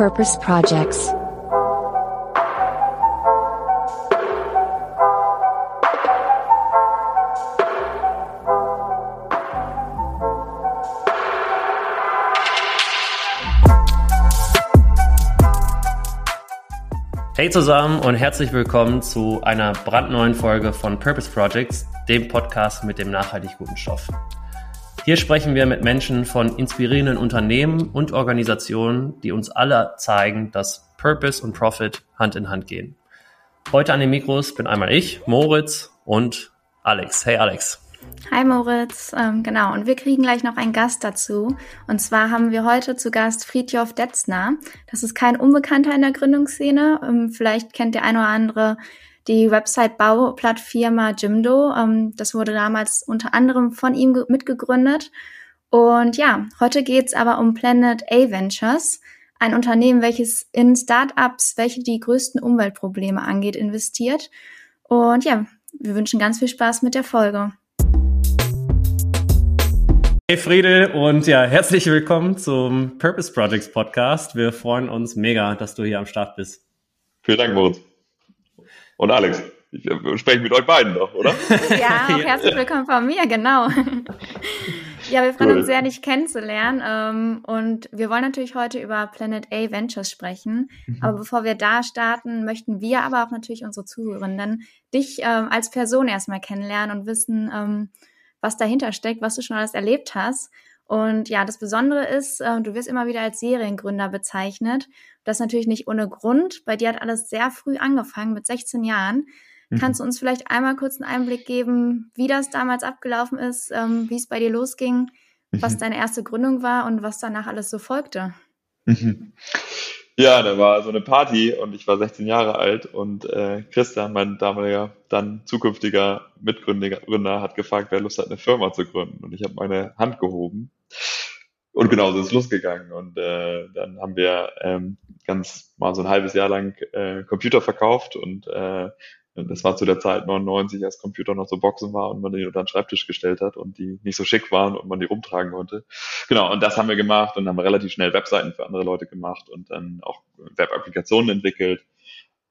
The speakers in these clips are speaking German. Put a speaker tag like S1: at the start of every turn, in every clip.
S1: Purpose Projects.
S2: Hey zusammen und herzlich willkommen zu einer brandneuen Folge von Purpose Projects, dem Podcast mit dem nachhaltig guten Stoff. Hier sprechen wir mit Menschen von inspirierenden Unternehmen und Organisationen, die uns alle zeigen, dass Purpose und Profit Hand in Hand gehen. Heute an den Mikros bin einmal ich, Moritz und Alex. Hey Alex.
S3: Hi Moritz, ähm, genau, und wir kriegen gleich noch einen Gast dazu. Und zwar haben wir heute zu Gast Friedjof Detzner. Das ist kein Unbekannter in der Gründungsszene. Ähm, vielleicht kennt der eine oder andere die Website-Bauplattfirma Jimdo. Ähm, das wurde damals unter anderem von ihm mitgegründet. Und ja, heute geht's aber um Planet A Ventures, ein Unternehmen, welches in Startups, welche die größten Umweltprobleme angeht, investiert. Und ja, wir wünschen ganz viel Spaß mit der Folge.
S2: Hey Friedel und ja, herzlich willkommen zum Purpose Projects Podcast. Wir freuen uns mega, dass du hier am Start bist.
S4: Vielen Dank, Moritz. Und Alex, ich spreche mit euch beiden doch, oder?
S3: ja, herzlich willkommen von mir, genau. ja, wir freuen cool. uns sehr, dich kennenzulernen. Ähm, und wir wollen natürlich heute über Planet A Ventures sprechen. Mhm. Aber bevor wir da starten, möchten wir aber auch natürlich unsere Zuhörenden dich ähm, als Person erstmal kennenlernen und wissen, ähm, was dahinter steckt, was du schon alles erlebt hast. Und ja, das Besondere ist, äh, du wirst immer wieder als Seriengründer bezeichnet. Das natürlich nicht ohne Grund. Bei dir hat alles sehr früh angefangen, mit 16 Jahren. Mhm. Kannst du uns vielleicht einmal kurz einen Einblick geben, wie das damals abgelaufen ist, ähm, wie es bei dir losging, mhm. was deine erste Gründung war und was danach alles so folgte?
S4: Mhm. Ja, da war so eine Party und ich war 16 Jahre alt und äh, Christian, mein damaliger, dann zukünftiger Mitgründer, hat gefragt, wer Lust hat, eine Firma zu gründen. Und ich habe meine Hand gehoben. Und genau so ist es losgegangen. Und äh, dann haben wir ähm, ganz mal so ein halbes Jahr lang äh, Computer verkauft und äh, das war zu der Zeit 99, als Computer noch so Boxen war und man die unter den Schreibtisch gestellt hat und die nicht so schick waren und man die rumtragen konnte. Genau, und das haben wir gemacht und haben relativ schnell Webseiten für andere Leute gemacht und dann auch Web-Applikationen entwickelt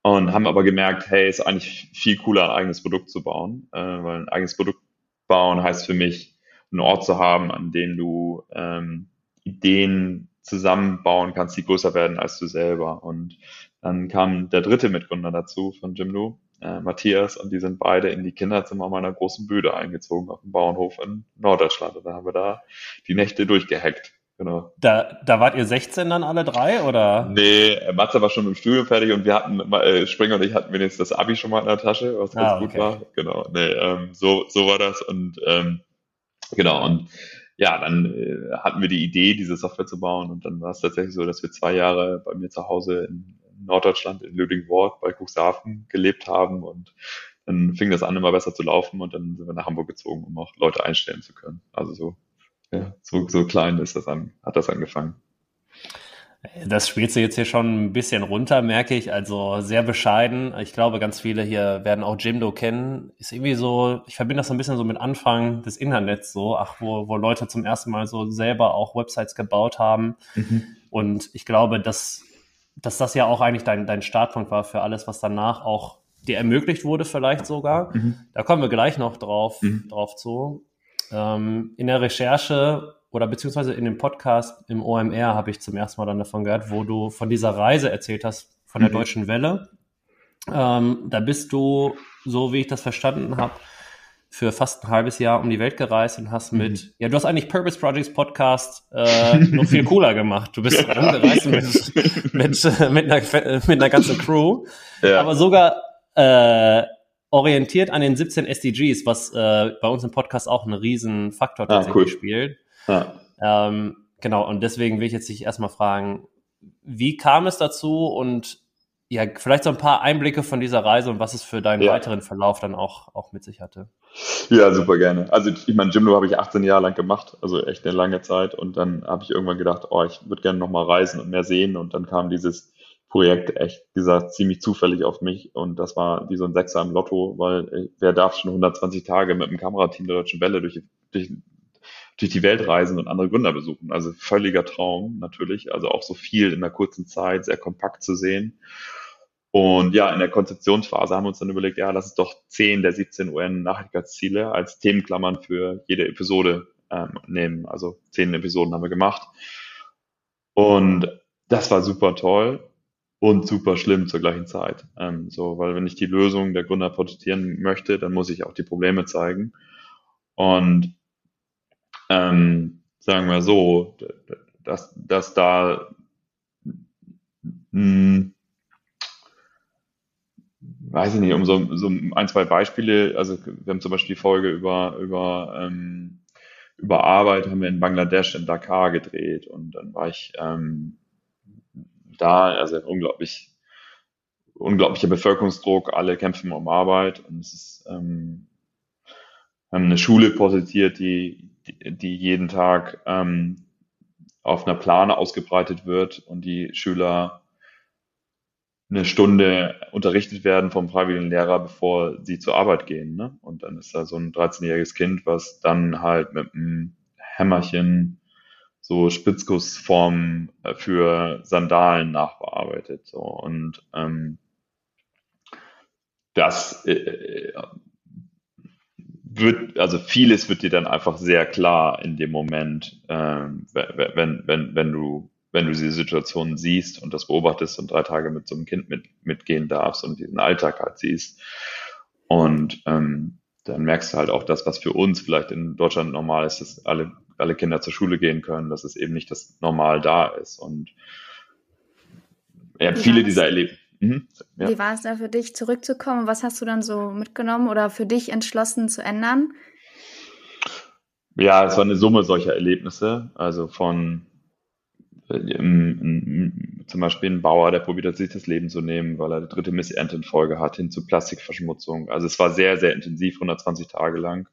S4: und haben aber gemerkt, hey, ist eigentlich viel cooler, ein eigenes Produkt zu bauen, äh, weil ein eigenes Produkt bauen heißt für mich, einen Ort zu haben, an dem du ähm, Ideen zusammenbauen kannst, die größer werden als du selber. Und dann kam der dritte Mitgründer dazu von Jimdo, äh, Matthias, und die sind beide in die Kinderzimmer meiner großen Bühne eingezogen auf dem Bauernhof in Norddeutschland. Und da haben wir da die Nächte durchgehackt. Genau.
S2: Da, da wart ihr 16 dann alle drei, oder?
S4: Nee, Matze war schon im Studium fertig und wir hatten, äh, Springer und ich hatten wenigstens das Abi schon mal in der Tasche, was ganz ah, okay. gut war. Genau, nee, ähm, so, so war das und ähm, genau, und ja, dann äh, hatten wir die Idee, diese Software zu bauen und dann war es tatsächlich so, dass wir zwei Jahre bei mir zu Hause in Norddeutschland in Lüdingwort bei Cuxhaven gelebt haben und dann fing das an, immer besser zu laufen und dann sind wir nach Hamburg gezogen, um auch Leute einstellen zu können. Also so, ja, so, so klein ist das an, hat das angefangen.
S2: Das spielst du jetzt hier schon ein bisschen runter, merke ich. Also sehr bescheiden. Ich glaube, ganz viele hier werden auch Jimdo kennen. Ist irgendwie so, ich verbinde das so ein bisschen so mit Anfang des Internets so, ach, wo, wo Leute zum ersten Mal so selber auch Websites gebaut haben. Mhm. Und ich glaube, dass, dass das ja auch eigentlich dein, dein Startpunkt war für alles, was danach auch dir ermöglicht wurde, vielleicht sogar. Mhm. Da kommen wir gleich noch drauf, mhm. drauf zu. Ähm, in der Recherche oder beziehungsweise in dem Podcast im OMR habe ich zum ersten Mal dann davon gehört, wo du von dieser Reise erzählt hast, von der mhm. Deutschen Welle. Ähm, da bist du, so wie ich das verstanden habe, für fast ein halbes Jahr um die Welt gereist und hast mit, mhm. ja, du hast eigentlich Purpose Projects Podcast äh, noch viel cooler gemacht. Du bist rumgereist mit, mit, äh, mit, einer, mit einer ganzen Crew, ja. aber sogar äh, orientiert an den 17 SDGs, was äh, bei uns im Podcast auch einen riesen Faktor ah, tatsächlich ah, cool. spielt. Ja. Ähm, genau, und deswegen will ich jetzt dich erstmal fragen, wie kam es dazu und ja, vielleicht so ein paar Einblicke von dieser Reise und was es für deinen ja. weiteren Verlauf dann auch, auch mit sich hatte.
S4: Ja, super gerne. Also ich meine, Jimdo habe ich 18 Jahre lang gemacht, also echt eine lange Zeit. Und dann habe ich irgendwann gedacht, oh, ich würde gerne nochmal reisen und mehr sehen. Und dann kam dieses Projekt echt, gesagt, ziemlich zufällig auf mich. Und das war wie so ein Sechser im Lotto, weil äh, wer darf schon 120 Tage mit dem Kamerateam der Deutschen Welle durch, durch durch die Welt reisen und andere Gründer besuchen. Also völliger Traum natürlich. Also auch so viel in einer kurzen Zeit, sehr kompakt zu sehen. Und ja, in der Konzeptionsphase haben wir uns dann überlegt, ja, lass es doch 10 der 17 UN-Nachhaltigkeitsziele als Themenklammern für jede Episode ähm, nehmen. Also 10 Episoden haben wir gemacht. Und das war super toll und super schlimm zur gleichen Zeit. Ähm, so, weil wenn ich die Lösung der Gründer porträtieren möchte, dann muss ich auch die Probleme zeigen. Und ähm, sagen wir so, dass, dass da mh, hm, weiß ich nicht, um so, so ein, zwei Beispiele, also wir haben zum Beispiel die Folge über, über, ähm, über Arbeit, haben wir in Bangladesch, in Dakar gedreht und dann war ich ähm, da, also unglaublich, unglaublicher Bevölkerungsdruck, alle kämpfen um Arbeit und es ist, ähm, haben eine Schule porträtiert, die, die, jeden Tag ähm, auf einer Plane ausgebreitet wird und die Schüler eine Stunde unterrichtet werden vom freiwilligen Lehrer, bevor sie zur Arbeit gehen. Ne? Und dann ist da so ein 13-jähriges Kind, was dann halt mit einem Hämmerchen so Spitzgussformen äh, für Sandalen nachbearbeitet. So. Und ähm, das äh, äh, wird, also vieles wird dir dann einfach sehr klar in dem Moment, ähm, wenn, wenn, wenn du wenn du diese Situation siehst und das beobachtest und drei Tage mit so einem Kind mit, mitgehen darfst und diesen Alltag halt siehst. Und ähm, dann merkst du halt auch das, was für uns vielleicht in Deutschland normal ist, dass alle, alle Kinder zur Schule gehen können, dass es eben nicht das Normal da ist. Und ja, viele dieser Erlebnisse.
S3: Mhm, ja. Wie war es da für dich, zurückzukommen? Was hast du dann so mitgenommen oder für dich entschlossen zu ändern?
S4: Ja, es war eine Summe solcher Erlebnisse, also von ähm, zum Beispiel ein Bauer, der probiert hat, sich das Leben zu nehmen, weil er die dritte Missernte in Folge hat, hin zu Plastikverschmutzung. Also es war sehr, sehr intensiv, 120 Tage lang.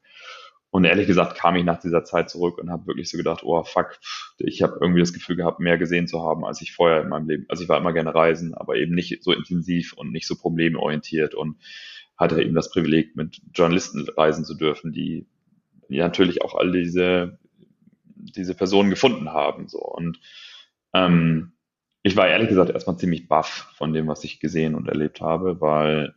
S4: Und ehrlich gesagt kam ich nach dieser Zeit zurück und habe wirklich so gedacht, oh fuck, ich habe irgendwie das Gefühl gehabt, mehr gesehen zu haben, als ich vorher in meinem Leben. Also ich war immer gerne reisen, aber eben nicht so intensiv und nicht so problemorientiert und hatte eben das Privileg, mit Journalisten reisen zu dürfen, die natürlich auch all diese, diese Personen gefunden haben. So. Und ähm, ich war ehrlich gesagt erstmal ziemlich baff von dem, was ich gesehen und erlebt habe, weil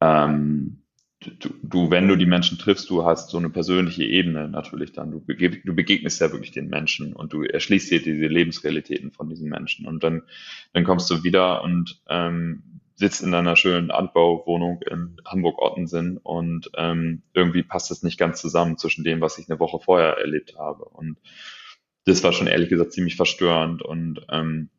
S4: ähm, du, du, wenn du die Menschen triffst, du hast so eine persönliche Ebene natürlich dann. Du, begeg du begegnest ja wirklich den Menschen und du erschließt dir diese Lebensrealitäten von diesen Menschen. Und dann, dann kommst du wieder und ähm, sitzt in einer schönen Anbauwohnung in Hamburg-Ottensen und ähm, irgendwie passt es nicht ganz zusammen zwischen dem, was ich eine Woche vorher erlebt habe. Und das war schon ehrlich gesagt ziemlich verstörend und ähm,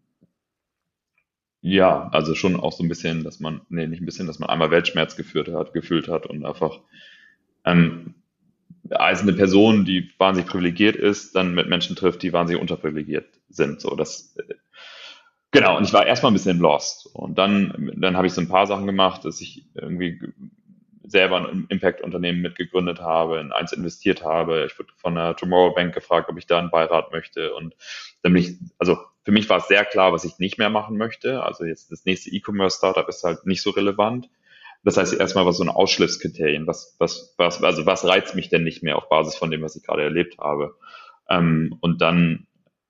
S4: ja, also schon auch so ein bisschen, dass man, nee, nicht ein bisschen, dass man einmal Weltschmerz geführt hat, gefühlt hat und einfach ähm, als eine Person, die wahnsinnig privilegiert ist, dann mit Menschen trifft, die wahnsinnig unterprivilegiert sind. So, das äh, genau, und ich war erstmal ein bisschen lost. Und dann, dann habe ich so ein paar Sachen gemacht, dass ich irgendwie selber ein Impact-Unternehmen mitgegründet habe, in eins investiert habe. Ich wurde von der Tomorrow Bank gefragt, ob ich da einen Beirat möchte. Und dann bin ich, also für mich war es sehr klar, was ich nicht mehr machen möchte. Also jetzt das nächste E-Commerce-Startup ist halt nicht so relevant. Das heißt erstmal, was so eine Ausschlusskriterien, was, was, was, also was reizt mich denn nicht mehr auf Basis von dem, was ich gerade erlebt habe. Ähm, und dann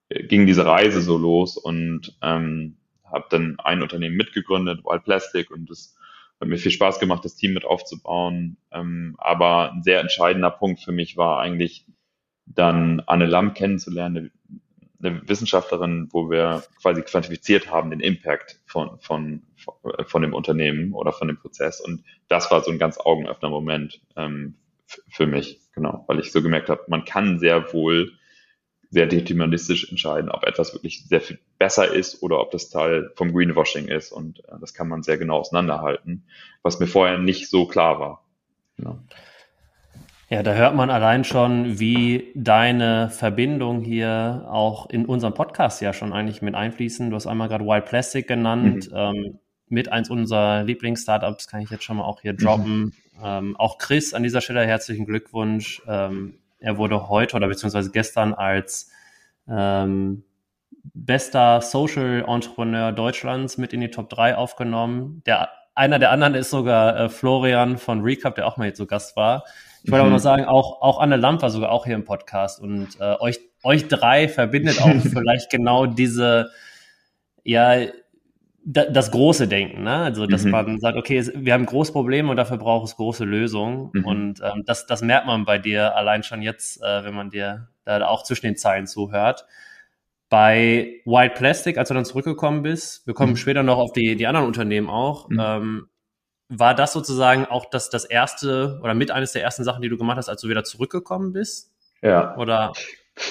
S4: ging diese Reise so los und ähm, habe dann ein Unternehmen mitgegründet, Wild Plastic, und das hat mir viel Spaß gemacht, das Team mit aufzubauen. Ähm, aber ein sehr entscheidender Punkt für mich war eigentlich dann Anne Lamm kennenzulernen, eine Wissenschaftlerin, wo wir quasi quantifiziert haben den Impact von, von, von dem Unternehmen oder von dem Prozess. Und das war so ein ganz augenöffner Moment ähm, für mich, genau, weil ich so gemerkt habe, man kann sehr wohl sehr deterministisch entscheiden, ob etwas wirklich sehr viel besser ist oder ob das Teil vom Greenwashing ist. Und äh, das kann man sehr genau auseinanderhalten, was mir vorher nicht so klar war. Genau.
S2: Ja, da hört man allein schon, wie deine Verbindung hier auch in unserem Podcast ja schon eigentlich mit einfließen. Du hast einmal gerade Wild Plastic genannt. Mhm. Ähm, mit eins unserer Lieblings-Startups kann ich jetzt schon mal auch hier droppen. Mhm. Ähm, auch Chris an dieser Stelle herzlichen Glückwunsch. Ähm, er wurde heute oder beziehungsweise gestern als ähm, bester Social Entrepreneur Deutschlands mit in die Top 3 aufgenommen. Der, einer der anderen ist sogar äh, Florian von Recap, der auch mal jetzt so Gast war. Ich wollte mhm. aber noch sagen, auch, auch Anne Lamp war sogar auch hier im Podcast und äh, euch, euch drei verbindet auch vielleicht genau diese, ja, das große Denken, ne? Also, dass mhm. man sagt, okay, wir haben große Probleme und dafür braucht es große Lösungen. Mhm. Und ähm, das, das merkt man bei dir allein schon jetzt, äh, wenn man dir da auch zwischen den Zeilen zuhört. Bei White Plastic, als du dann zurückgekommen bist, wir kommen mhm. später noch auf die, die anderen Unternehmen auch, mhm. ähm, war das sozusagen auch das, das erste oder mit eines der ersten Sachen, die du gemacht hast, als du wieder zurückgekommen bist?
S4: Ja.
S2: Oder?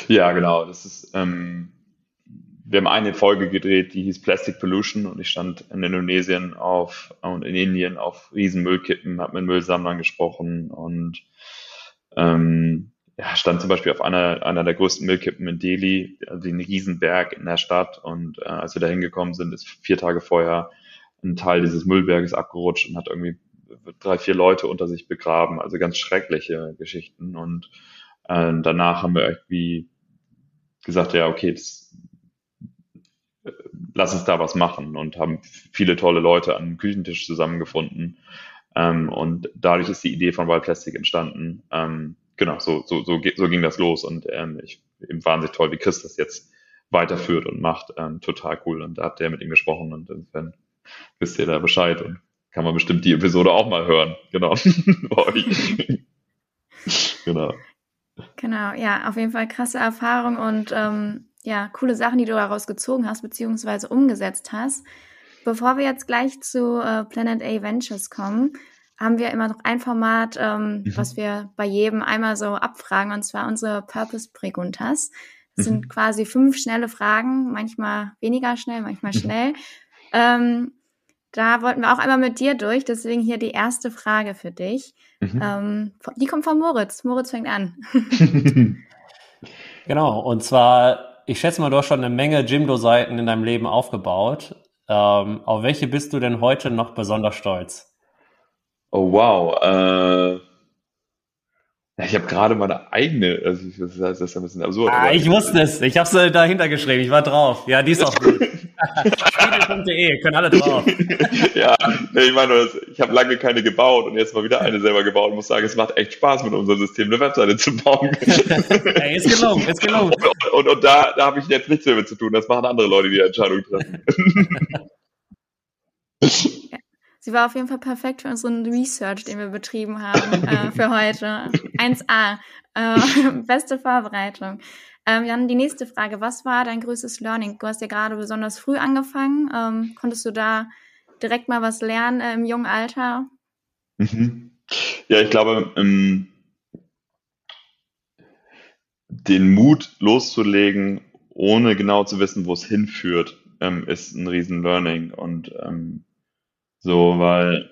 S4: Ja, genau. Das ist, ähm, wir haben eine Folge gedreht, die hieß Plastic Pollution und ich stand in Indonesien auf und in Indien auf riesen Müllkippen, habe mit Müllsammlern gesprochen und ähm, ja, stand zum Beispiel auf einer, einer der größten Müllkippen in Delhi, also den Riesenberg in der Stadt und äh, als wir da hingekommen sind, ist vier Tage vorher ein Teil dieses Müllberges abgerutscht und hat irgendwie drei, vier Leute unter sich begraben, also ganz schreckliche Geschichten und äh, danach haben wir irgendwie gesagt, ja, okay, das lass uns da was machen und haben viele tolle Leute an dem Küchentisch zusammengefunden. Ähm, und dadurch ist die Idee von Wild Plastic entstanden. Ähm, genau, so, so, so, so ging das los und ähm, ich eben wahnsinnig toll, wie Chris das jetzt weiterführt und macht. Ähm, total cool. Und da habt ihr mit ihm gesprochen und insofern wisst ihr da Bescheid und kann man bestimmt die Episode auch mal hören. Genau.
S3: genau. Genau, ja, auf jeden Fall krasse Erfahrung und ähm, ja, coole Sachen, die du daraus gezogen hast, beziehungsweise umgesetzt hast. Bevor wir jetzt gleich zu äh, Planet A Ventures kommen, haben wir immer noch ein Format, ähm, mhm. was wir bei jedem einmal so abfragen, und zwar unsere Purpose Preguntas. Das mhm. sind quasi fünf schnelle Fragen, manchmal weniger schnell, manchmal mhm. schnell. Ähm, da wollten wir auch einmal mit dir durch, deswegen hier die erste Frage für dich. Mhm. Ähm, die kommt von Moritz. Moritz fängt an.
S2: genau, und zwar ich schätze mal, du hast schon eine Menge Jimdo-Seiten in deinem Leben aufgebaut. Ähm, auf welche bist du denn heute noch besonders stolz?
S4: Oh wow. Äh, ich habe gerade meine eigene, also das ist ein bisschen absurd.
S2: Ah, ich wusste es. Ich habe es dahinter geschrieben. Ich war drauf. Ja, die ist auch gut. Spiegel.de, können alle drauf.
S4: ja, ich meine, ich habe lange keine gebaut und jetzt mal wieder eine selber gebaut und muss sagen, es macht echt Spaß mit unserem System eine Webseite zu bauen.
S2: Ey, ist gelungen, ist gelungen.
S4: Und, und, und da, da habe ich jetzt nichts mehr mit zu tun. Das machen andere Leute, die, die Entscheidung treffen.
S3: Sie war auf jeden Fall perfekt für unseren Research, den wir betrieben haben äh, für heute. 1a. Äh, beste Vorbereitung. Ähm, Jan, die nächste Frage. Was war dein größtes Learning? Du hast ja gerade besonders früh angefangen. Ähm, konntest du da direkt mal was lernen äh, im jungen Alter?
S4: Mhm. Ja, ich glaube, ähm, den Mut loszulegen, ohne genau zu wissen, wo es hinführt, ähm, ist ein riesen Learning. Und ähm, so, weil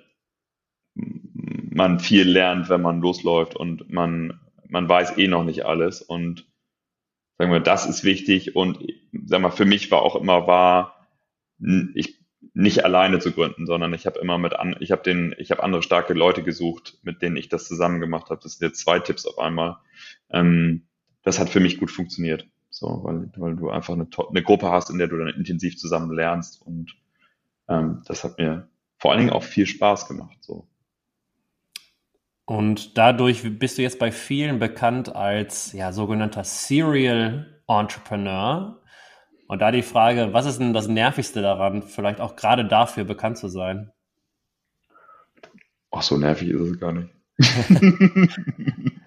S4: man viel lernt, wenn man losläuft und man, man weiß eh noch nicht alles. Und sagen wir, das ist wichtig und sag mal, für mich war auch immer wahr, ich nicht alleine zu gründen, sondern ich habe immer mit an, ich habe den, ich habe andere starke Leute gesucht, mit denen ich das zusammen gemacht habe. Das sind jetzt zwei Tipps auf einmal. Ähm, das hat für mich gut funktioniert, so, weil, weil du einfach eine, eine Gruppe hast, in der du dann intensiv zusammen lernst und ähm, das hat mir vor allen Dingen auch viel Spaß gemacht, so.
S2: Und dadurch bist du jetzt bei vielen bekannt als ja, sogenannter Serial Entrepreneur. Und da die Frage, was ist denn das Nervigste daran, vielleicht auch gerade dafür bekannt zu sein?
S4: Ach, so nervig ist es gar nicht.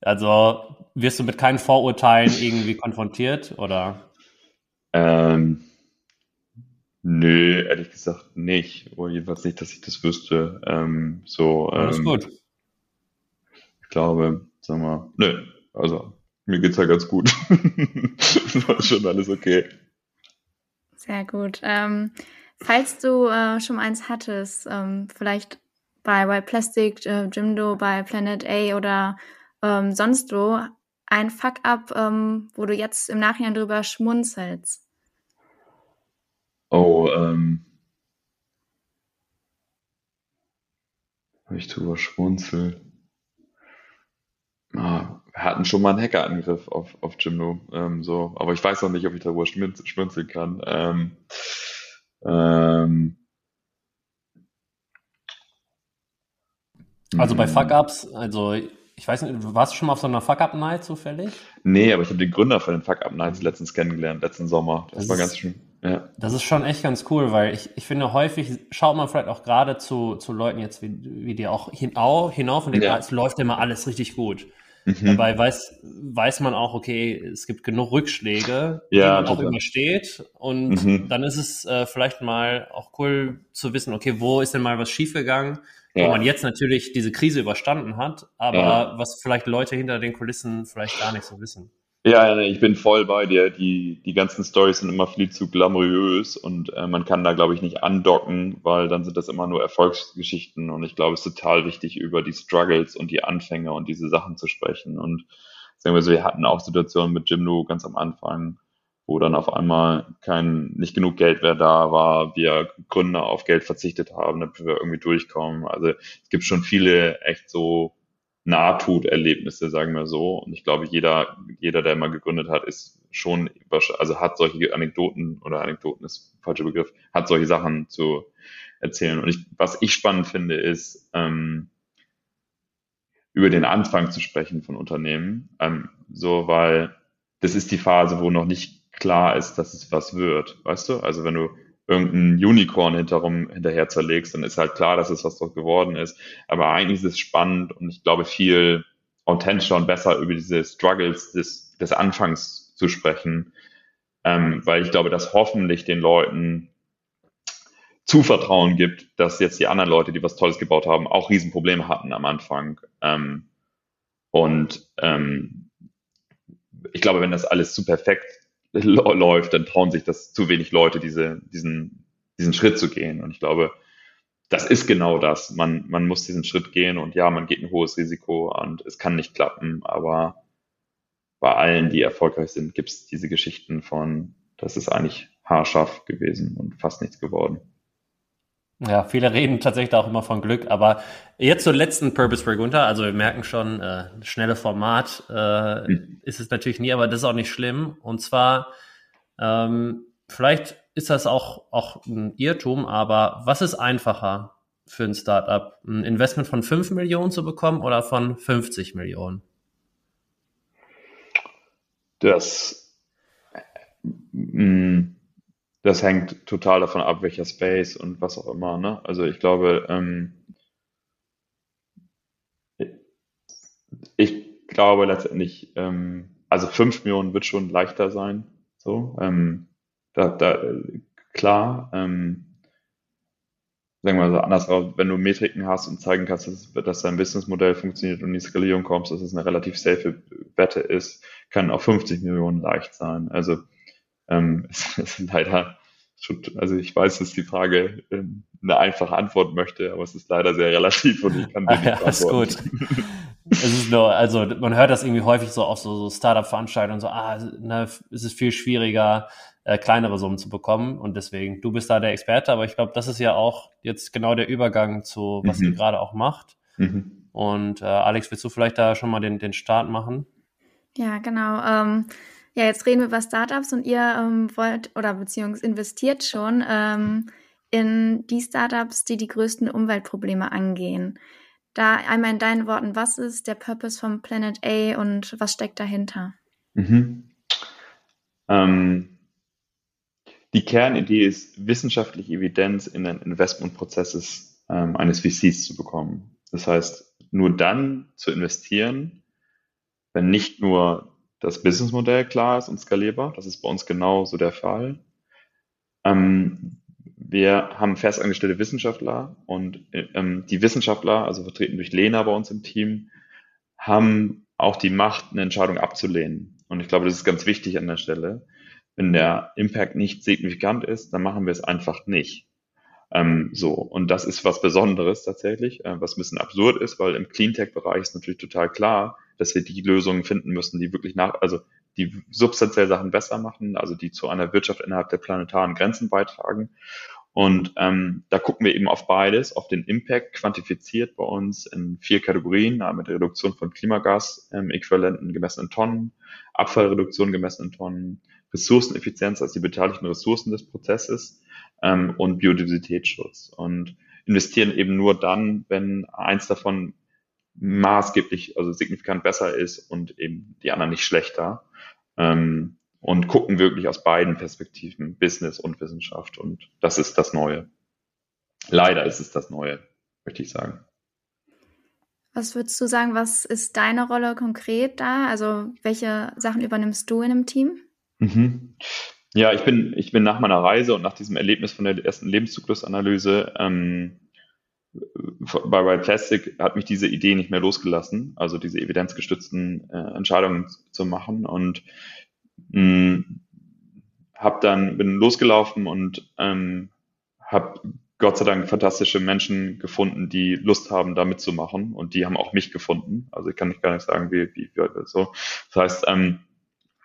S2: also wirst du mit keinen Vorurteilen irgendwie konfrontiert oder?
S4: Ähm, nö, ehrlich gesagt nicht. Oder jedenfalls nicht, dass ich das wüsste. Ähm, so, ähm, Alles gut glaube, sag mal, nö, also mir geht's ja ganz gut. War schon alles okay.
S3: Sehr gut. Ähm, falls du äh, schon eins hattest, ähm, vielleicht bei White Plastic, äh, Jimdo, bei Planet A oder ähm, sonst wo, ein Fuck-up, ähm, wo du jetzt im Nachhinein drüber schmunzelst.
S4: Oh, ähm. Ich drüber schmunzel. Ah, wir hatten schon mal einen Hackerangriff auf, auf Jimdo, ähm, so, aber ich weiß noch nicht, ob ich darüber schmunzeln kann. Ähm, ähm,
S2: also bei Fuck-Ups, also ich weiß nicht, warst du schon mal auf so einer Fuck-Up-Night zufällig?
S4: Nee, aber ich habe den Gründer von den Fuck-Up-Nights letztens kennengelernt, letzten Sommer. Das, das war ganz schön.
S2: Ja. Das ist schon echt ganz cool, weil ich, ich finde, häufig schaut man vielleicht auch gerade zu, zu Leuten jetzt wie, wie dir auch hinauf und denkt, ja. es läuft immer alles richtig gut. Mhm. Dabei weiß, weiß man auch, okay, es gibt genug Rückschläge, ja, die man auch übersteht. Und mhm. dann ist es äh, vielleicht mal auch cool zu wissen, okay, wo ist denn mal was schiefgegangen, ja. wo man jetzt natürlich diese Krise überstanden hat, aber was vielleicht Leute hinter den Kulissen vielleicht gar nicht so wissen.
S4: Ja, ich bin voll bei dir. Die, die ganzen Stories sind immer viel zu glamourös und äh, man kann da, glaube ich, nicht andocken, weil dann sind das immer nur Erfolgsgeschichten und ich glaube, es ist total wichtig, über die Struggles und die Anfänge und diese Sachen zu sprechen. Und sagen wir so, wir hatten auch Situationen mit Jimdo ganz am Anfang, wo dann auf einmal kein, nicht genug Geld mehr da war, wir Gründer auf Geld verzichtet haben, damit wir irgendwie durchkommen. Also es gibt schon viele echt so Nahtoderlebnisse, sagen wir so. Und ich glaube, jeder, jeder, der mal gegründet hat, ist schon, also hat solche Anekdoten oder Anekdoten ist falscher Begriff, hat solche Sachen zu erzählen. Und ich, was ich spannend finde, ist, ähm, über den Anfang zu sprechen von Unternehmen, ähm, so, weil das ist die Phase, wo noch nicht klar ist, dass es was wird, weißt du? Also wenn du irgendein Unicorn hinterrum, hinterher zerlegst, dann ist halt klar, dass es was dort geworden ist. Aber eigentlich ist es spannend und ich glaube viel authentischer und besser über diese Struggles des, des Anfangs zu sprechen, ähm, weil ich glaube, dass hoffentlich den Leuten Zuvertrauen gibt, dass jetzt die anderen Leute, die was Tolles gebaut haben, auch Riesenprobleme hatten am Anfang. Ähm, und ähm, ich glaube, wenn das alles zu perfekt läuft, dann trauen sich das zu wenig Leute, diese, diesen, diesen Schritt zu gehen. Und ich glaube, das ist genau das. Man, man muss diesen Schritt gehen und ja, man geht ein hohes Risiko und es kann nicht klappen, aber bei allen, die erfolgreich sind, gibt es diese Geschichten von, das ist eigentlich haarscharf gewesen und fast nichts geworden.
S2: Ja, viele reden tatsächlich auch immer von Glück, aber jetzt zur letzten Purpose Break unter. Also wir merken schon, äh, schnelle Format äh, mhm. ist es natürlich nie, aber das ist auch nicht schlimm. Und zwar, ähm, vielleicht ist das auch, auch ein Irrtum, aber was ist einfacher für ein Startup? Ein Investment von 5 Millionen zu bekommen oder von 50 Millionen?
S4: Das mh, das hängt total davon ab, welcher Space und was auch immer. Ne? Also ich glaube, ähm, ich glaube letztendlich, ähm, also 5 Millionen wird schon leichter sein. So, ähm, da, da, klar, ähm, sagen wir mal so anders, wenn du Metriken hast und zeigen kannst, dass, dass dein Businessmodell funktioniert und in die Skalierung kommst, dass es eine relativ safe Wette ist, kann auch 50 Millionen leicht sein. Also ähm, es ist leider also ich weiß, dass die Frage ähm, eine einfache Antwort möchte, aber es ist leider sehr relativ und ich kann dir nicht ja, ist gut.
S2: es ist nur, also man hört das irgendwie häufig so auf so, so Startup-Veranstaltungen so, ah, ne, es ist viel schwieriger, äh, kleinere Summen zu bekommen und deswegen, du bist da der Experte, aber ich glaube, das ist ja auch jetzt genau der Übergang zu, was mhm. ihr gerade auch macht. Mhm. Und äh, Alex, willst du vielleicht da schon mal den, den Start machen?
S3: Ja, genau. Ähm, ja, jetzt reden wir über Startups und ihr ähm, wollt oder beziehungsweise investiert schon ähm, in die Startups, die die größten Umweltprobleme angehen. Da einmal in deinen Worten, was ist der Purpose von Planet A und was steckt dahinter? Mhm.
S4: Ähm, die Kernidee ist, wissenschaftliche Evidenz in den Investmentprozesses ähm, eines VCs zu bekommen. Das heißt, nur dann zu investieren, wenn nicht nur das Businessmodell klar ist und skalierbar. Das ist bei uns genauso der Fall. Ähm, wir haben festangestellte Wissenschaftler und ähm, die Wissenschaftler, also vertreten durch Lena bei uns im Team, haben auch die Macht, eine Entscheidung abzulehnen. Und ich glaube, das ist ganz wichtig an der Stelle. Wenn der Impact nicht signifikant ist, dann machen wir es einfach nicht. Ähm, so, und das ist was Besonderes tatsächlich, äh, was ein bisschen absurd ist, weil im Cleantech-Bereich ist natürlich total klar, dass wir die Lösungen finden müssen, die wirklich nach, also die substanziell Sachen besser machen, also die zu einer Wirtschaft innerhalb der planetaren Grenzen beitragen. Und ähm, da gucken wir eben auf beides, auf den Impact quantifiziert bei uns in vier Kategorien, mit Reduktion von Klimagas-Äquivalenten gemessen in Tonnen, Abfallreduktion gemessen in Tonnen, Ressourceneffizienz, also die beteiligten Ressourcen des Prozesses ähm, und Biodiversitätsschutz. Und investieren eben nur dann, wenn eins davon maßgeblich, also signifikant besser ist und eben die anderen nicht schlechter. Ähm, und gucken wirklich aus beiden Perspektiven, Business und Wissenschaft. Und das ist das Neue. Leider ist es das Neue, möchte ich sagen.
S3: Was würdest du sagen, was ist deine Rolle konkret da? Also welche Sachen übernimmst du in einem Team?
S4: Mhm. Ja, ich bin, ich bin nach meiner Reise und nach diesem Erlebnis von der ersten Lebenszyklusanalyse ähm, bei White Plastic hat mich diese Idee nicht mehr losgelassen, also diese evidenzgestützten äh, Entscheidungen zu machen und mh, hab dann bin losgelaufen und ähm, habe Gott sei Dank fantastische Menschen gefunden, die Lust haben, da mitzumachen und die haben auch mich gefunden. Also ich kann nicht gar nicht sagen, wie, wie, wie so. Das heißt, ähm,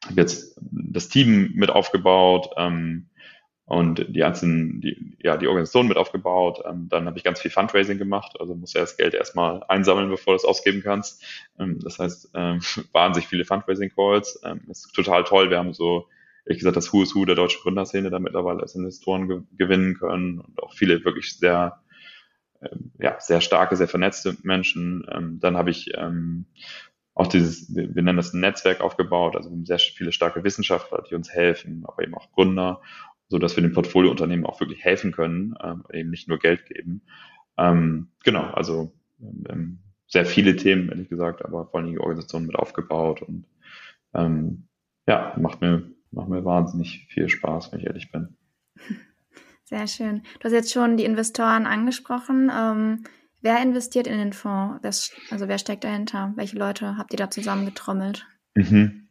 S4: habe jetzt das Team mit aufgebaut ähm, und die einzelnen, die, ja, die Organisation mit aufgebaut. Ähm, dann habe ich ganz viel Fundraising gemacht. Also muss ja das Geld erstmal einsammeln, bevor du es ausgeben kannst. Ähm, das heißt, ähm, wahnsinnig viele Fundraising-Calls. Ähm, ist total toll. Wir haben so, ehrlich gesagt, das Who is Who der deutschen Gründerszene da mittlerweile als Investoren ge gewinnen können und auch viele wirklich sehr, ähm, ja, sehr starke, sehr vernetzte Menschen. Ähm, dann habe ich ähm, auch dieses, wir, nennen das ein Netzwerk aufgebaut, also sehr viele starke Wissenschaftler, die uns helfen, aber eben auch Gründer, so dass wir den Portfoliounternehmen auch wirklich helfen können, ähm, eben nicht nur Geld geben. Ähm, genau, also ähm, sehr viele Themen, ehrlich gesagt, aber vor allem die Organisation mit aufgebaut und ähm, ja, macht mir, macht mir wahnsinnig viel Spaß, wenn ich ehrlich bin.
S3: Sehr schön. Du hast jetzt schon die Investoren angesprochen. Ähm, Wer investiert in den Fonds? also wer steckt dahinter? Welche Leute habt ihr da zusammengetrommelt?
S4: Mhm.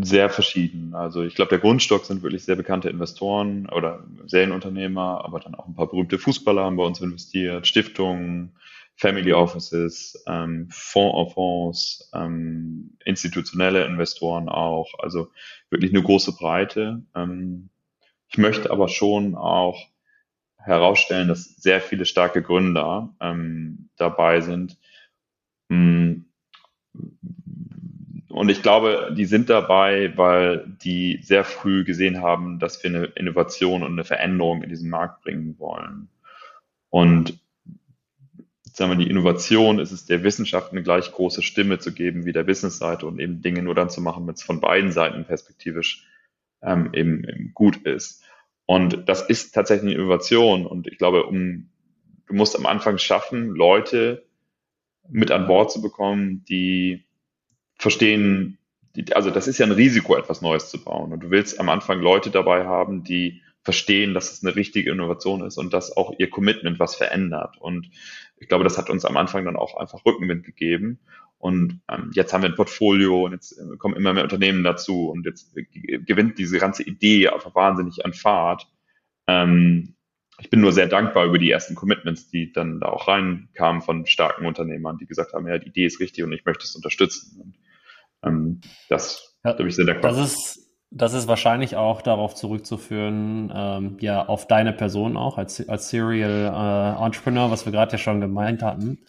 S4: Sehr verschieden. Also ich glaube, der Grundstock sind wirklich sehr bekannte Investoren oder Serienunternehmer, aber dann auch ein paar berühmte Fußballer haben bei uns investiert, Stiftungen, Family Offices, ähm, Fonds auf Fonds, ähm, institutionelle Investoren auch. Also wirklich eine große Breite. Ähm, ich möchte aber schon auch herausstellen, dass sehr viele starke Gründer ähm, dabei sind. Mm. Und ich glaube, die sind dabei, weil die sehr früh gesehen haben, dass wir eine Innovation und eine Veränderung in diesen Markt bringen wollen. Und sagen wir, die Innovation ist es der Wissenschaft eine gleich große Stimme zu geben wie der Businessseite und eben Dinge nur dann zu machen, wenn es von beiden Seiten perspektivisch ähm, eben, eben gut ist. Und das ist tatsächlich eine Innovation. Und ich glaube, um, du musst am Anfang schaffen, Leute mit an Bord zu bekommen, die verstehen, also das ist ja ein Risiko, etwas Neues zu bauen. Und du willst am Anfang Leute dabei haben, die verstehen, dass es eine richtige Innovation ist und dass auch ihr Commitment was verändert. Und ich glaube, das hat uns am Anfang dann auch einfach Rückenwind gegeben. Und ähm, jetzt haben wir ein Portfolio und jetzt äh, kommen immer mehr Unternehmen dazu und jetzt gewinnt diese ganze Idee einfach wahnsinnig an Fahrt. Ähm, ich bin nur sehr dankbar über die ersten Commitments, die dann da auch reinkamen von starken Unternehmern, die gesagt haben, ja, die Idee ist richtig und ich möchte es unterstützen. Und, ähm, das ja, da bin ich sehr dankbar.
S2: Das ist das ist wahrscheinlich auch darauf zurückzuführen, ähm, ja, auf deine Person auch als, als Serial äh, Entrepreneur, was wir gerade ja schon gemeint hatten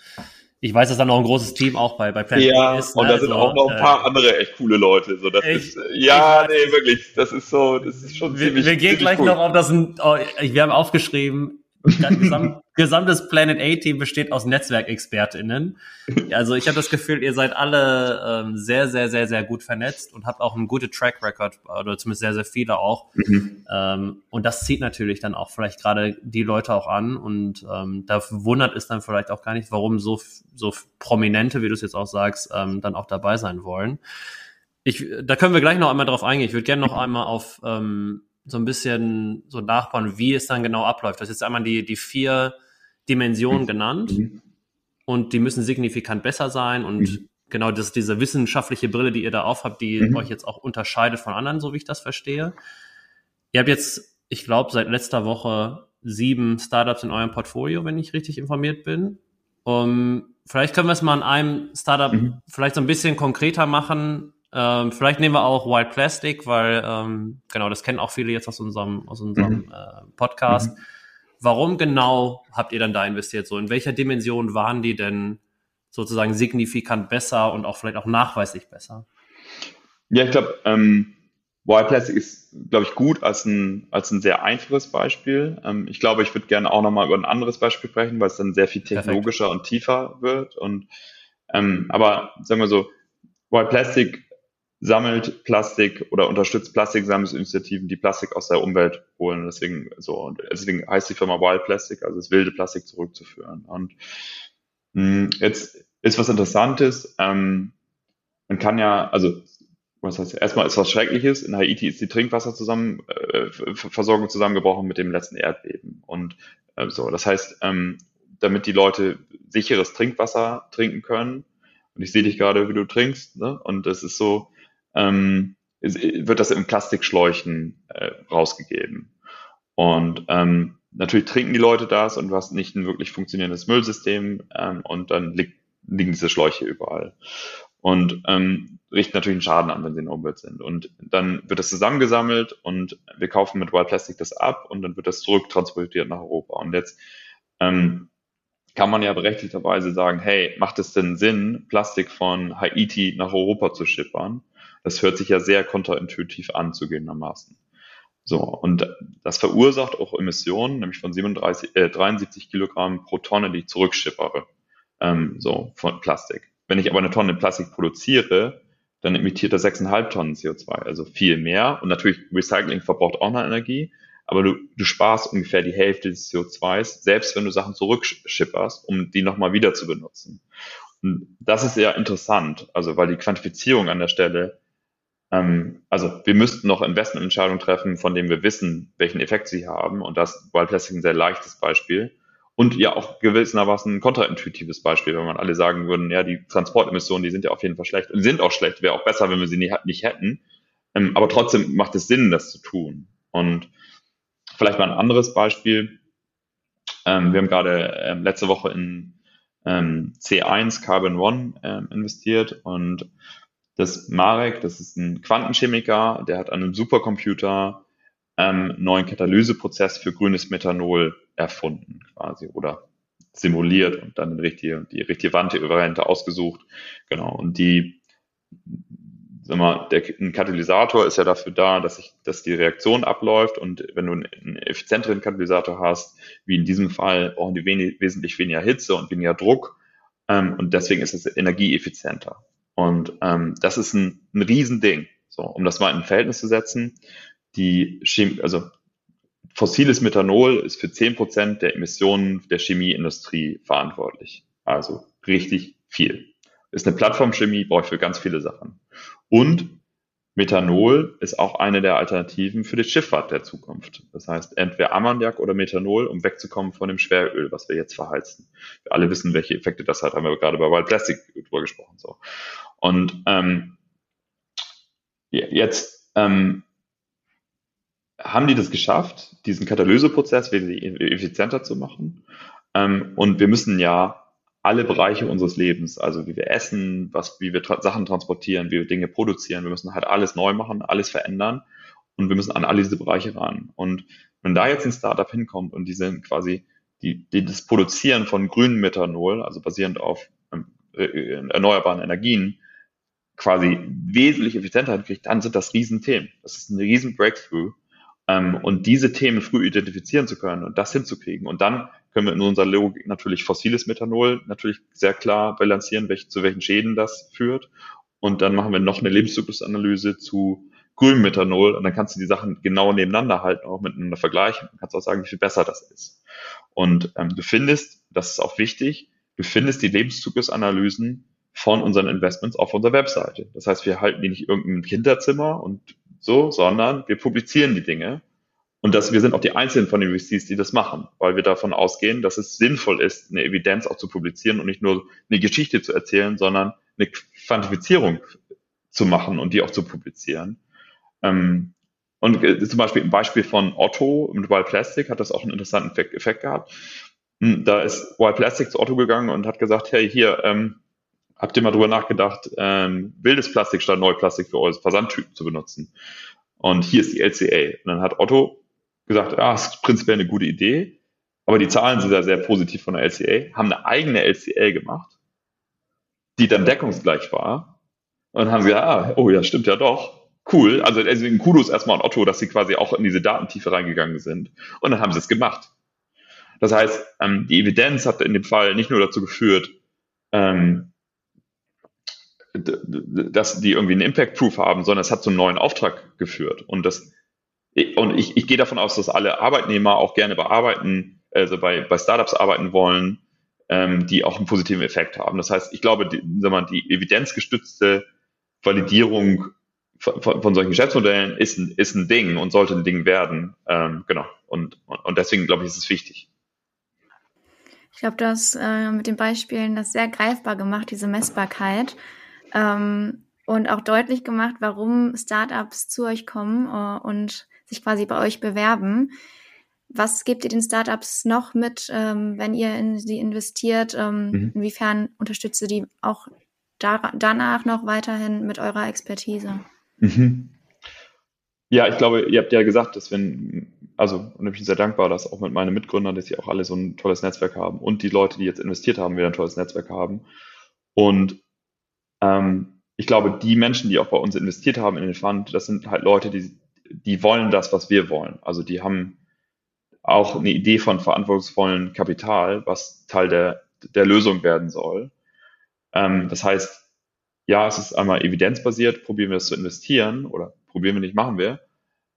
S2: ich weiß, dass da noch ein großes Team auch bei, bei
S4: Planet ja, ist. Ne? und da sind also, auch noch ein paar äh, andere echt coole Leute. So, das ich, ist, ja, ich, nee, wirklich, das ist so, das ist schon
S2: wir, ziemlich Wir gehen ziemlich gleich cool. noch auf das, oh, wir haben aufgeschrieben, Gesamt, gesamtes Planet A-Team besteht aus Netzwerkexpertinnen. Also ich habe das Gefühl, ihr seid alle ähm, sehr, sehr, sehr, sehr gut vernetzt und habt auch einen guten Track Record, oder zumindest sehr, sehr viele auch. Mhm. Ähm, und das zieht natürlich dann auch vielleicht gerade die Leute auch an. Und ähm, da wundert es dann vielleicht auch gar nicht, warum so, so Prominente, wie du es jetzt auch sagst, ähm, dann auch dabei sein wollen. Ich, da können wir gleich noch einmal drauf eingehen. Ich würde gerne noch einmal auf ähm, so ein bisschen so nachbauen, wie es dann genau abläuft. Du hast jetzt einmal die, die vier Dimensionen genannt mhm. und die müssen signifikant besser sein und mhm. genau das, diese wissenschaftliche Brille, die ihr da aufhabt, die mhm. euch jetzt auch unterscheidet von anderen, so wie ich das verstehe. Ihr habt jetzt, ich glaube, seit letzter Woche sieben Startups in eurem Portfolio, wenn ich richtig informiert bin. Um, vielleicht können wir es mal an einem Startup mhm. vielleicht so ein bisschen konkreter machen, ähm, vielleicht nehmen wir auch Wild Plastic, weil ähm, genau, das kennen auch viele jetzt aus unserem, aus unserem mhm. äh, Podcast. Mhm. Warum genau habt ihr dann da investiert? So, in welcher Dimension waren die denn sozusagen signifikant besser und auch vielleicht auch nachweislich besser?
S4: Ja, ich glaube, ähm, Wild Plastic ist, glaube ich, gut als ein, als ein sehr einfaches Beispiel. Ähm, ich glaube, ich würde gerne auch nochmal über ein anderes Beispiel sprechen, weil es dann sehr viel technologischer Perfekt. und tiefer wird. Und Ähm, aber sagen wir so, Wild Plastic sammelt Plastik oder unterstützt Plastiksammlungsinitiativen, die Plastik aus der Umwelt holen. Deswegen so und deswegen heißt die Firma Wild Plastic, also das wilde Plastik zurückzuführen. Und mh, hm, jetzt ist was Interessantes. Ähm, man kann ja, also was heißt, erstmal ist was Schreckliches. In Haiti ist die Trinkwasserversorgung äh, zusammengebrochen mit dem letzten Erdbeben. Und äh, so, das heißt, ähm, damit die Leute sicheres Trinkwasser trinken können, und ich sehe dich gerade, wie du trinkst, ne? und das ist so, ähm, wird das in Plastikschläuchen äh, rausgegeben. Und ähm, natürlich trinken die Leute das und du hast nicht ein wirklich funktionierendes Müllsystem ähm, und dann liegt, liegen diese Schläuche überall. Und ähm, richten natürlich einen Schaden an, wenn sie in der Umwelt sind. Und dann wird das zusammengesammelt und wir kaufen mit Wild Plastic das ab und dann wird das zurücktransportiert nach Europa. Und jetzt ähm, kann man ja berechtigterweise sagen, hey, macht es denn Sinn, Plastik von Haiti nach Europa zu schippern? Das hört sich ja sehr kontraintuitiv an, zugegebenermaßen. So, und das verursacht auch Emissionen, nämlich von 37, äh, 73 Kilogramm pro Tonne, die ich zurückschippere, ähm, so, von Plastik. Wenn ich aber eine Tonne Plastik produziere, dann emittiert er 6,5 Tonnen CO2, also viel mehr. Und natürlich, Recycling verbraucht auch noch Energie, aber du, du sparst ungefähr die Hälfte des CO2s, selbst wenn du Sachen zurückschipperst, um die nochmal wieder zu benutzen. Und das ist sehr interessant, also weil die Quantifizierung an der Stelle ähm, also wir müssten noch Investmententscheidungen treffen, von denen wir wissen, welchen Effekt sie haben. Und das Wild Plastic ein sehr leichtes Beispiel. Und ja auch gewissermaßen ein kontraintuitives Beispiel, wenn man alle sagen würden, ja, die Transportemissionen, die sind ja auf jeden Fall schlecht und sind auch schlecht, wäre auch besser, wenn wir sie nicht, nicht hätten. Ähm, aber trotzdem macht es Sinn, das zu tun. Und vielleicht mal ein anderes Beispiel. Ähm, wir haben gerade ähm, letzte Woche in ähm, C1 Carbon One ähm, investiert und das Marek, das ist ein Quantenchemiker, der hat an einem Supercomputer ähm, neuen Katalyseprozess für grünes Methanol erfunden, quasi, oder simuliert und dann die richtige, die richtige Variante ausgesucht. Genau. Und die, sag mal, der, ein Katalysator ist ja dafür da, dass sich, dass die Reaktion abläuft und wenn du einen, einen effizienteren Katalysator hast, wie in diesem Fall, brauchen die wenig, wesentlich weniger Hitze und weniger Druck. Ähm, und deswegen ist es energieeffizienter. Und ähm, das ist ein, ein Riesending. So, um das mal in Verhältnis zu setzen, die Chemie, also fossiles Methanol ist für zehn Prozent der Emissionen der Chemieindustrie verantwortlich. Also richtig viel. Ist eine Plattformchemie, brauche ich für ganz viele Sachen. Und Methanol ist auch eine der Alternativen für die Schifffahrt der Zukunft. Das heißt, entweder Ammoniak oder Methanol, um wegzukommen von dem Schweröl, was wir jetzt verheizen. Wir alle wissen, welche Effekte das hat, haben wir gerade bei Wild Plastic drüber gesprochen. So. Und ähm, jetzt ähm, haben die das geschafft, diesen Katalyseprozess effizienter zu machen. Ähm, und wir müssen ja alle Bereiche unseres Lebens, also wie wir essen, was, wie wir tra Sachen transportieren, wie wir Dinge produzieren, wir müssen halt alles neu machen, alles verändern und wir müssen an all diese Bereiche ran. Und wenn da jetzt ein Startup hinkommt und die sind quasi die, die das Produzieren von grünem Methanol, also basierend auf ähm, äh, erneuerbaren Energien, quasi wesentlich effizienter hinkriegt, dann sind das Riesenthemen. Das ist ein riesen Breakthrough. Ähm, und diese Themen früh identifizieren zu können und das hinzukriegen. Und dann können wir in unserer Logik natürlich fossiles Methanol natürlich sehr klar balancieren, welch, zu welchen Schäden das führt. Und dann machen wir noch eine Lebenszyklusanalyse zu grünem Methanol und dann kannst du die Sachen genau nebeneinander halten, auch miteinander vergleichen und kannst auch sagen, wie viel besser das ist. Und ähm, du findest, das ist auch wichtig, du findest die Lebenszyklusanalysen von unseren Investments auf unserer Webseite. Das heißt, wir halten die nicht irgendein Hinterzimmer und so, sondern wir publizieren die Dinge. Und dass wir sind auch die Einzigen von den VCs, die das machen, weil wir davon ausgehen, dass es sinnvoll ist, eine Evidenz auch zu publizieren und nicht nur eine Geschichte zu erzählen, sondern eine Quantifizierung zu machen und die auch zu publizieren. Ähm, und äh, zum Beispiel ein Beispiel von Otto mit Wild Plastic hat das auch einen interessanten Effekt gehabt. Hm, da ist Wild Plastic zu Otto gegangen und hat gesagt, hey, hier, ähm, habt ihr mal drüber nachgedacht, ähm, wildes Plastik statt Neuplastik für eure Versandtypen zu benutzen? Und hier ist die LCA. Und dann hat Otto gesagt, das ist prinzipiell eine gute Idee, aber die Zahlen sind ja sehr positiv von der LCA, haben eine eigene LCA gemacht, die dann deckungsgleich war. Und haben gesagt, ah, oh ja, stimmt ja doch. Cool. Also deswegen Kudos erstmal an Otto, dass sie quasi auch in diese Datentiefe reingegangen sind. Und dann haben sie es gemacht. Das heißt, ähm, die Evidenz hat in dem Fall nicht nur dazu geführt, ähm, dass die irgendwie einen Impact Proof haben, sondern es hat zu einem neuen Auftrag geführt. Und das, und ich, ich gehe davon aus, dass alle Arbeitnehmer auch gerne bearbeiten, also bei, bei Startups arbeiten wollen, ähm, die auch einen positiven Effekt haben. Das heißt, ich glaube, die, sag mal, die evidenzgestützte Validierung von, von, solchen Geschäftsmodellen ist ein, ist ein Ding und sollte ein Ding werden. Ähm, genau. Und, und deswegen glaube ich, ist es wichtig.
S3: Ich glaube, du hast äh, mit den Beispielen das sehr greifbar gemacht, diese Messbarkeit. Ähm, und auch deutlich gemacht, warum Startups zu euch kommen äh, und sich quasi bei euch bewerben. Was gebt ihr den Startups noch mit, ähm, wenn ihr in sie investiert? Ähm, mhm. Inwiefern unterstützt ihr die auch da, danach noch weiterhin mit eurer Expertise?
S4: Mhm. Ja, ich glaube, ihr habt ja gesagt, dass wenn, also, und ich bin sehr dankbar, dass auch mit meinen Mitgründern, dass sie auch alle so ein tolles Netzwerk haben und die Leute, die jetzt investiert haben, wieder ein tolles Netzwerk haben. Und ähm, ich glaube, die Menschen, die auch bei uns investiert haben in den Fund, das sind halt Leute, die, die wollen das, was wir wollen. Also die haben auch eine Idee von verantwortungsvollen Kapital, was Teil der, der Lösung werden soll. Ähm, das heißt, ja, es ist einmal evidenzbasiert, probieren wir es zu investieren oder probieren wir nicht, machen wir.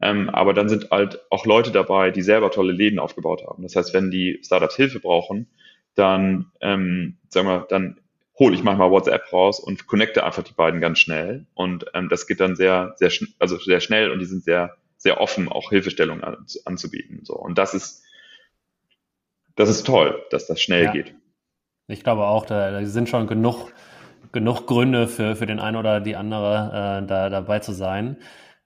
S4: Ähm, aber dann sind halt auch Leute dabei, die selber tolle Läden aufgebaut haben. Das heißt, wenn die Startups Hilfe brauchen, dann, ähm, sagen wir, dann hole ich manchmal WhatsApp raus und connecte einfach die beiden ganz schnell. Und ähm, das geht dann sehr, sehr, also sehr schnell und die sind sehr, sehr offen, auch Hilfestellungen an, anzubieten. So. Und das ist, das ist toll, dass das schnell ja. geht.
S2: Ich glaube auch, da, da sind schon genug, genug Gründe für, für den einen oder die andere, äh, da dabei zu sein.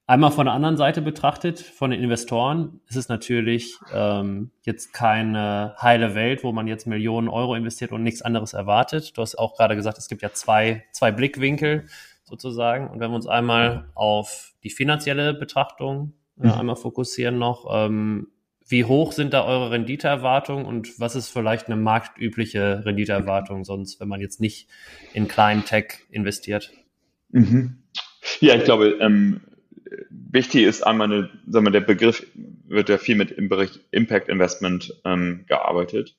S2: Einmal von der anderen Seite betrachtet, von den Investoren, ist es natürlich ähm, jetzt keine heile Welt, wo man jetzt Millionen Euro investiert und nichts anderes erwartet. Du hast auch gerade gesagt, es gibt ja zwei, zwei Blickwinkel sozusagen. Und wenn wir uns einmal auf die finanzielle Betrachtung äh, mhm. einmal fokussieren noch, ähm, wie hoch sind da eure Renditeerwartungen und was ist vielleicht eine marktübliche Renditeerwartung sonst, wenn man jetzt nicht in kleinen Tech investiert?
S4: Mhm. Ja, ich glaube, ähm, wichtig ist einmal, eine, sagen wir, der Begriff wird ja viel mit im Bereich Impact Investment ähm, gearbeitet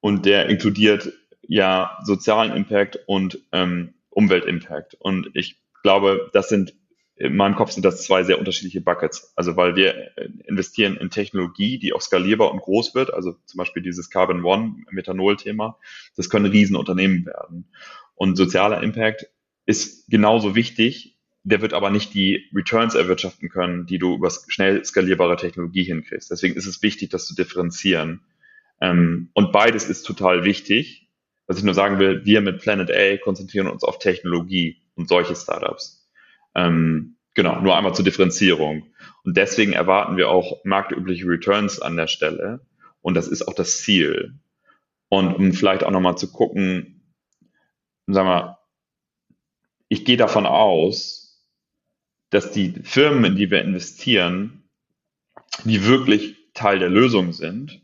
S4: und der inkludiert ja sozialen Impact und ähm, Umweltimpact und ich glaube, das sind in meinem Kopf sind das zwei sehr unterschiedliche Buckets. Also weil wir investieren in Technologie, die auch skalierbar und groß wird. Also zum Beispiel dieses Carbon One Methanol-Thema. Das können Riesenunternehmen werden. Und sozialer Impact ist genauso wichtig, der wird aber nicht die Returns erwirtschaften können, die du über schnell skalierbare Technologie hinkriegst. Deswegen ist es wichtig, das zu differenzieren. Ähm, und beides ist total wichtig. Was ich nur sagen will, wir mit Planet A konzentrieren uns auf Technologie und solche Startups. Ähm, genau, nur einmal zur Differenzierung. Und deswegen erwarten wir auch marktübliche Returns an der Stelle. Und das ist auch das Ziel. Und um vielleicht auch nochmal zu gucken, sagen wir, ich gehe davon aus, dass die Firmen, in die wir investieren, die wirklich Teil der Lösung sind,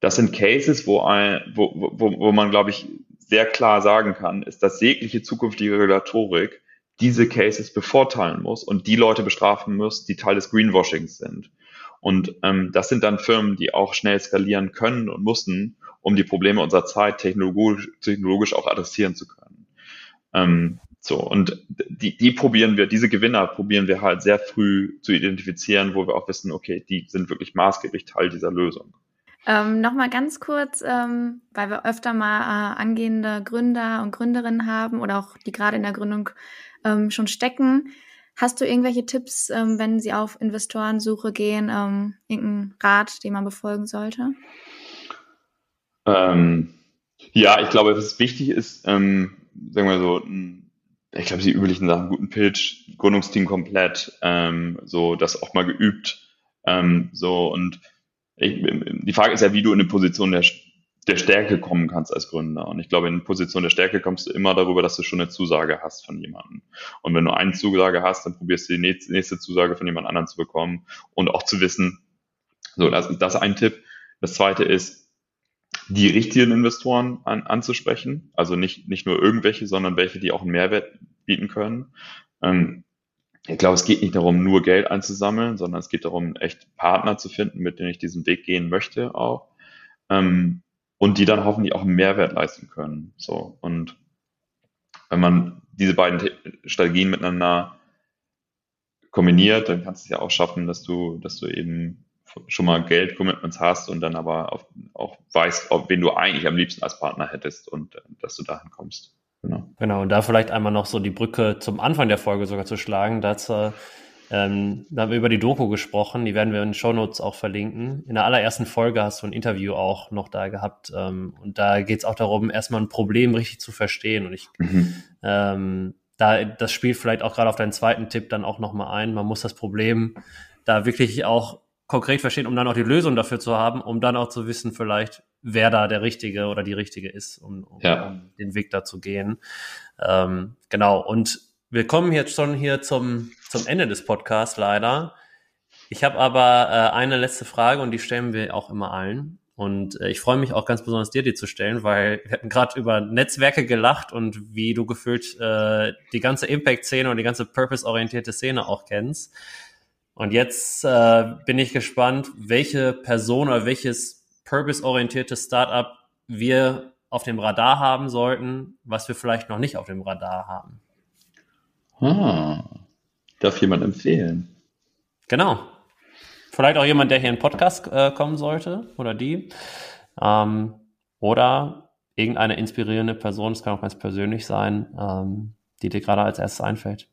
S4: das sind Cases, wo, ein, wo, wo, wo man, glaube ich, sehr klar sagen kann, ist, dass jegliche zukünftige Regulatorik diese Cases bevorteilen muss und die Leute bestrafen muss, die Teil des Greenwashings sind. Und ähm, das sind dann Firmen, die auch schnell skalieren können und müssen, um die Probleme unserer Zeit technologisch, technologisch auch adressieren zu können. Ähm, so, und die, die probieren wir, diese Gewinner probieren wir halt sehr früh zu identifizieren, wo wir auch wissen, okay, die sind wirklich maßgeblich Teil dieser Lösung.
S3: Ähm, Nochmal ganz kurz, ähm, weil wir öfter mal äh, angehende Gründer und Gründerinnen haben oder auch die gerade in der Gründung ähm, schon stecken. Hast du irgendwelche Tipps, ähm, wenn sie auf Investorensuche gehen, ähm, irgendeinen Rat, den man befolgen sollte?
S4: Ähm, ja, ich glaube, was wichtig ist, ähm, sagen wir so, ein ich glaube, die üblichen Sachen, guten Pitch, Gründungsteam komplett, ähm, so das auch mal geübt. Ähm, so und ich, die Frage ist ja, wie du in eine Position der, der Stärke kommen kannst als Gründer. Und ich glaube, in eine Position der Stärke kommst du immer darüber, dass du schon eine Zusage hast von jemandem. Und wenn du eine Zusage hast, dann probierst du die nächste Zusage von jemand anderem zu bekommen und auch zu wissen. So, das ist das ein Tipp. Das zweite ist, die richtigen Investoren an, anzusprechen. Also nicht, nicht nur irgendwelche, sondern welche, die auch einen Mehrwert bieten können. Ähm, ich glaube, es geht nicht darum, nur Geld einzusammeln, sondern es geht darum, echt Partner zu finden, mit denen ich diesen Weg gehen möchte auch. Ähm, und die dann hoffentlich auch einen Mehrwert leisten können. So. Und wenn man diese beiden Strategien miteinander kombiniert, dann kannst du es ja auch schaffen, dass du, dass du eben schon mal Geld-Commitments hast und dann aber auch, auch weißt, ob, wen du eigentlich am liebsten als Partner hättest und äh, dass du dahin kommst.
S2: Genau. Genau, und da vielleicht einmal noch so die Brücke zum Anfang der Folge sogar zu schlagen. Dazu, ähm, da haben wir über die Doku gesprochen, die werden wir in den Show Notes auch verlinken. In der allerersten Folge hast du ein Interview auch noch da gehabt ähm, und da geht es auch darum, erstmal ein Problem richtig zu verstehen. Und ich, mhm. ähm, da, das spielt vielleicht auch gerade auf deinen zweiten Tipp dann auch nochmal ein. Man muss das Problem da wirklich auch konkret verstehen, um dann auch die Lösung dafür zu haben, um dann auch zu wissen, vielleicht, wer da der Richtige oder die Richtige ist, um, um, ja. um den Weg da zu gehen. Ähm, genau. Und wir kommen jetzt schon hier zum, zum Ende des Podcasts leider. Ich habe aber äh, eine letzte Frage und die stellen wir auch immer allen. Und äh, ich freue mich auch ganz besonders dir die zu stellen, weil wir hatten gerade über Netzwerke gelacht und wie du gefühlt äh, die ganze Impact-Szene und die ganze purpose-orientierte Szene auch kennst. Und jetzt äh, bin ich gespannt, welche Person oder welches purpose-orientierte Startup wir auf dem Radar haben sollten, was wir vielleicht noch nicht auf dem Radar haben.
S4: Ah, darf jemand empfehlen?
S2: Genau. Vielleicht auch jemand, der hier in den Podcast äh, kommen sollte oder die. Ähm, oder irgendeine inspirierende Person, das kann auch ganz persönlich sein, ähm, die dir gerade als erstes einfällt.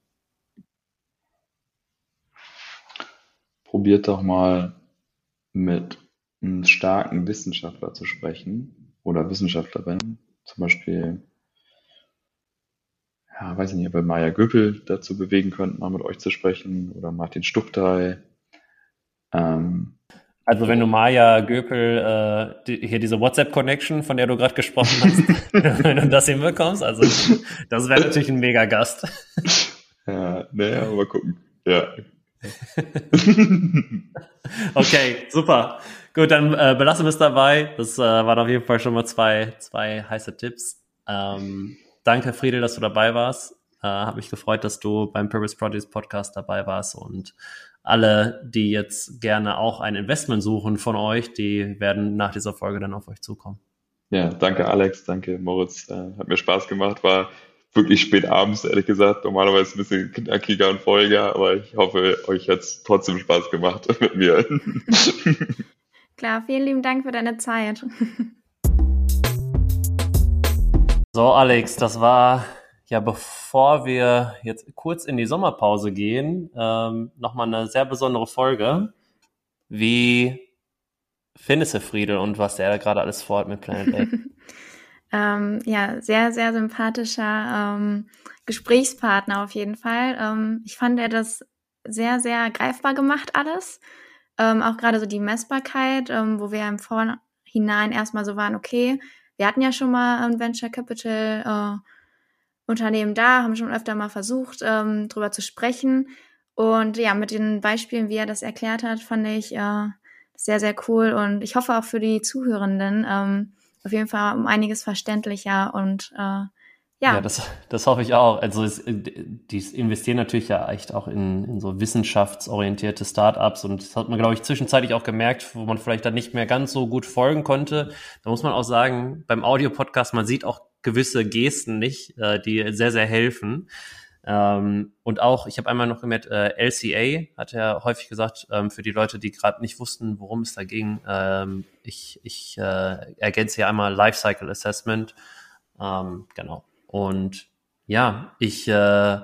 S4: Probiert doch mal mit einem starken Wissenschaftler zu sprechen oder Wissenschaftlerin. Zum Beispiel, ja, weiß ich nicht, ob ihr Maya Göppel dazu bewegen könnt, mal mit euch zu sprechen oder Martin Stuchtey.
S2: Ähm, also wenn du Maya Göpel, äh, die, hier diese WhatsApp-Connection, von der du gerade gesprochen hast, wenn du das hinbekommst, also das wäre natürlich ein mega Gast.
S4: Ja, naja, mal gucken. Ja,
S2: okay, super. Gut, dann äh, belassen wir es dabei. Das äh, waren auf jeden Fall schon mal zwei, zwei heiße Tipps. Ähm, danke, Friedel, dass du dabei warst. Äh, Hat mich gefreut, dass du beim Purpose Produce Podcast dabei warst und alle, die jetzt gerne auch ein Investment suchen von euch, die werden nach dieser Folge dann auf euch zukommen.
S4: Ja, danke Alex, danke Moritz. Äh, hat mir Spaß gemacht, war wirklich spät abends, ehrlich gesagt. Normalerweise ein bisschen knackiger und folger, aber ich hoffe, euch hat es trotzdem Spaß gemacht mit mir.
S3: Klar, vielen lieben Dank für deine Zeit.
S2: So, Alex, das war ja, bevor wir jetzt kurz in die Sommerpause gehen, ähm, nochmal eine sehr besondere Folge. Wie findest du Friedel und was der da gerade alles vorhat mit Planet A?
S3: ähm, ja, sehr, sehr sympathischer ähm, Gesprächspartner auf jeden Fall. Ähm, ich fand er das sehr, sehr greifbar gemacht alles. Ähm, auch gerade so die Messbarkeit, ähm, wo wir im Vorhinein erstmal so waren, okay, wir hatten ja schon mal ein Venture Capital äh, Unternehmen da, haben schon öfter mal versucht, ähm, drüber zu sprechen. Und ja, mit den Beispielen, wie er das erklärt hat, fand ich äh, sehr, sehr cool. Und ich hoffe auch für die Zuhörenden, ähm, auf jeden Fall um einiges verständlicher und äh, ja.
S2: Ja, das, das hoffe ich auch. Also es, die investieren natürlich ja echt auch in, in so wissenschaftsorientierte Startups und das hat man, glaube ich, zwischenzeitlich auch gemerkt, wo man vielleicht dann nicht mehr ganz so gut folgen konnte. Da muss man auch sagen, beim Audio-Podcast, man sieht auch gewisse Gesten nicht, äh, die sehr, sehr helfen. Ähm, und auch, ich habe einmal noch gemerkt, äh, LCA hat ja häufig gesagt, ähm, für die Leute, die gerade nicht wussten, worum es da ging, ähm, ich, ich äh, ergänze hier einmal Lifecycle Assessment. Ähm, genau. Und ja, ich äh,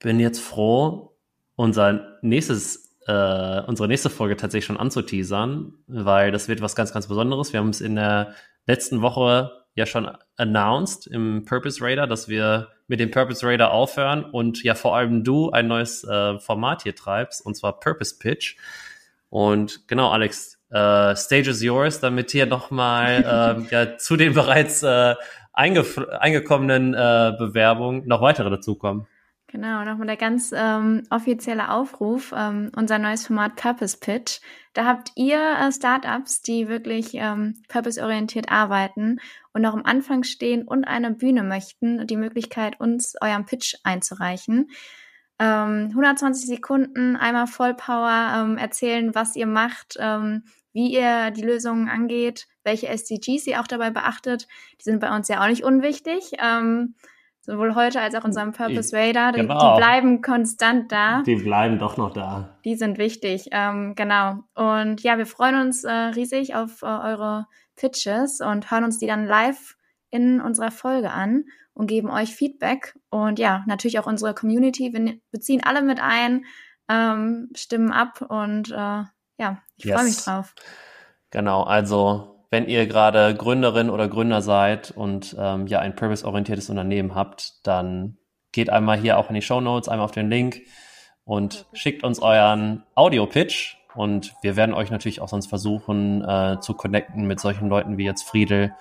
S2: bin jetzt froh, unser nächstes, äh, unsere nächste Folge tatsächlich schon anzuteasern, weil das wird was ganz, ganz Besonderes. Wir haben es in der letzten Woche ja schon announced im Purpose Raider, dass wir mit dem Purpose Raider aufhören und ja vor allem du ein neues äh, Format hier treibst, und zwar Purpose Pitch. Und genau, Alex, äh, Stage is yours, damit hier nochmal äh, ja, zu den bereits äh, eingekommenen äh, Bewerbungen noch weitere dazukommen.
S3: Genau, nochmal der ganz ähm, offizielle Aufruf, ähm, unser neues Format Purpose Pitch. Da habt ihr äh, Startups, die wirklich ähm, purpose-orientiert arbeiten und noch am Anfang stehen und eine Bühne möchten, die Möglichkeit, uns euren Pitch einzureichen. Ähm, 120 Sekunden, einmal Vollpower, ähm, erzählen, was ihr macht, ähm, wie ihr die Lösungen angeht, welche SDGs ihr auch dabei beachtet. Die sind bei uns ja auch nicht unwichtig. Ähm, sowohl heute als auch in unserem Purpose Radar. Die, genau. die, bleiben konstant da.
S2: Die bleiben doch noch da.
S3: Die sind wichtig, ähm, genau. Und ja, wir freuen uns äh, riesig auf äh, eure Pitches und hören uns die dann live in unserer Folge an und geben euch Feedback. Und ja, natürlich auch unsere Community. Wir beziehen alle mit ein, ähm, stimmen ab und äh, ja, ich yes. freue mich drauf.
S2: Genau, also wenn ihr gerade Gründerin oder Gründer seid und ähm, ja ein purpose-orientiertes Unternehmen habt, dann geht einmal hier auch in die Show Notes, einmal auf den Link und schickt uns euren Audio-Pitch und wir werden euch natürlich auch sonst versuchen äh, zu connecten mit solchen Leuten wie jetzt Friedel,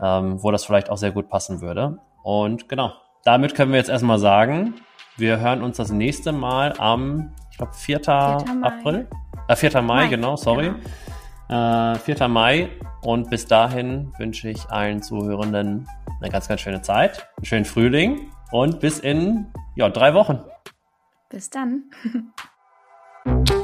S2: ähm, wo das vielleicht auch sehr gut passen würde. Und genau, damit können wir jetzt erstmal sagen, wir hören uns das nächste Mal am, ich glaube, 4. 4. April. Äh, 4. Mai, Mai genau, sorry. Genau. Äh, 4. Mai. Und bis dahin wünsche ich allen Zuhörenden eine ganz, ganz schöne Zeit, einen schönen Frühling und bis in ja, drei Wochen.
S3: Bis dann.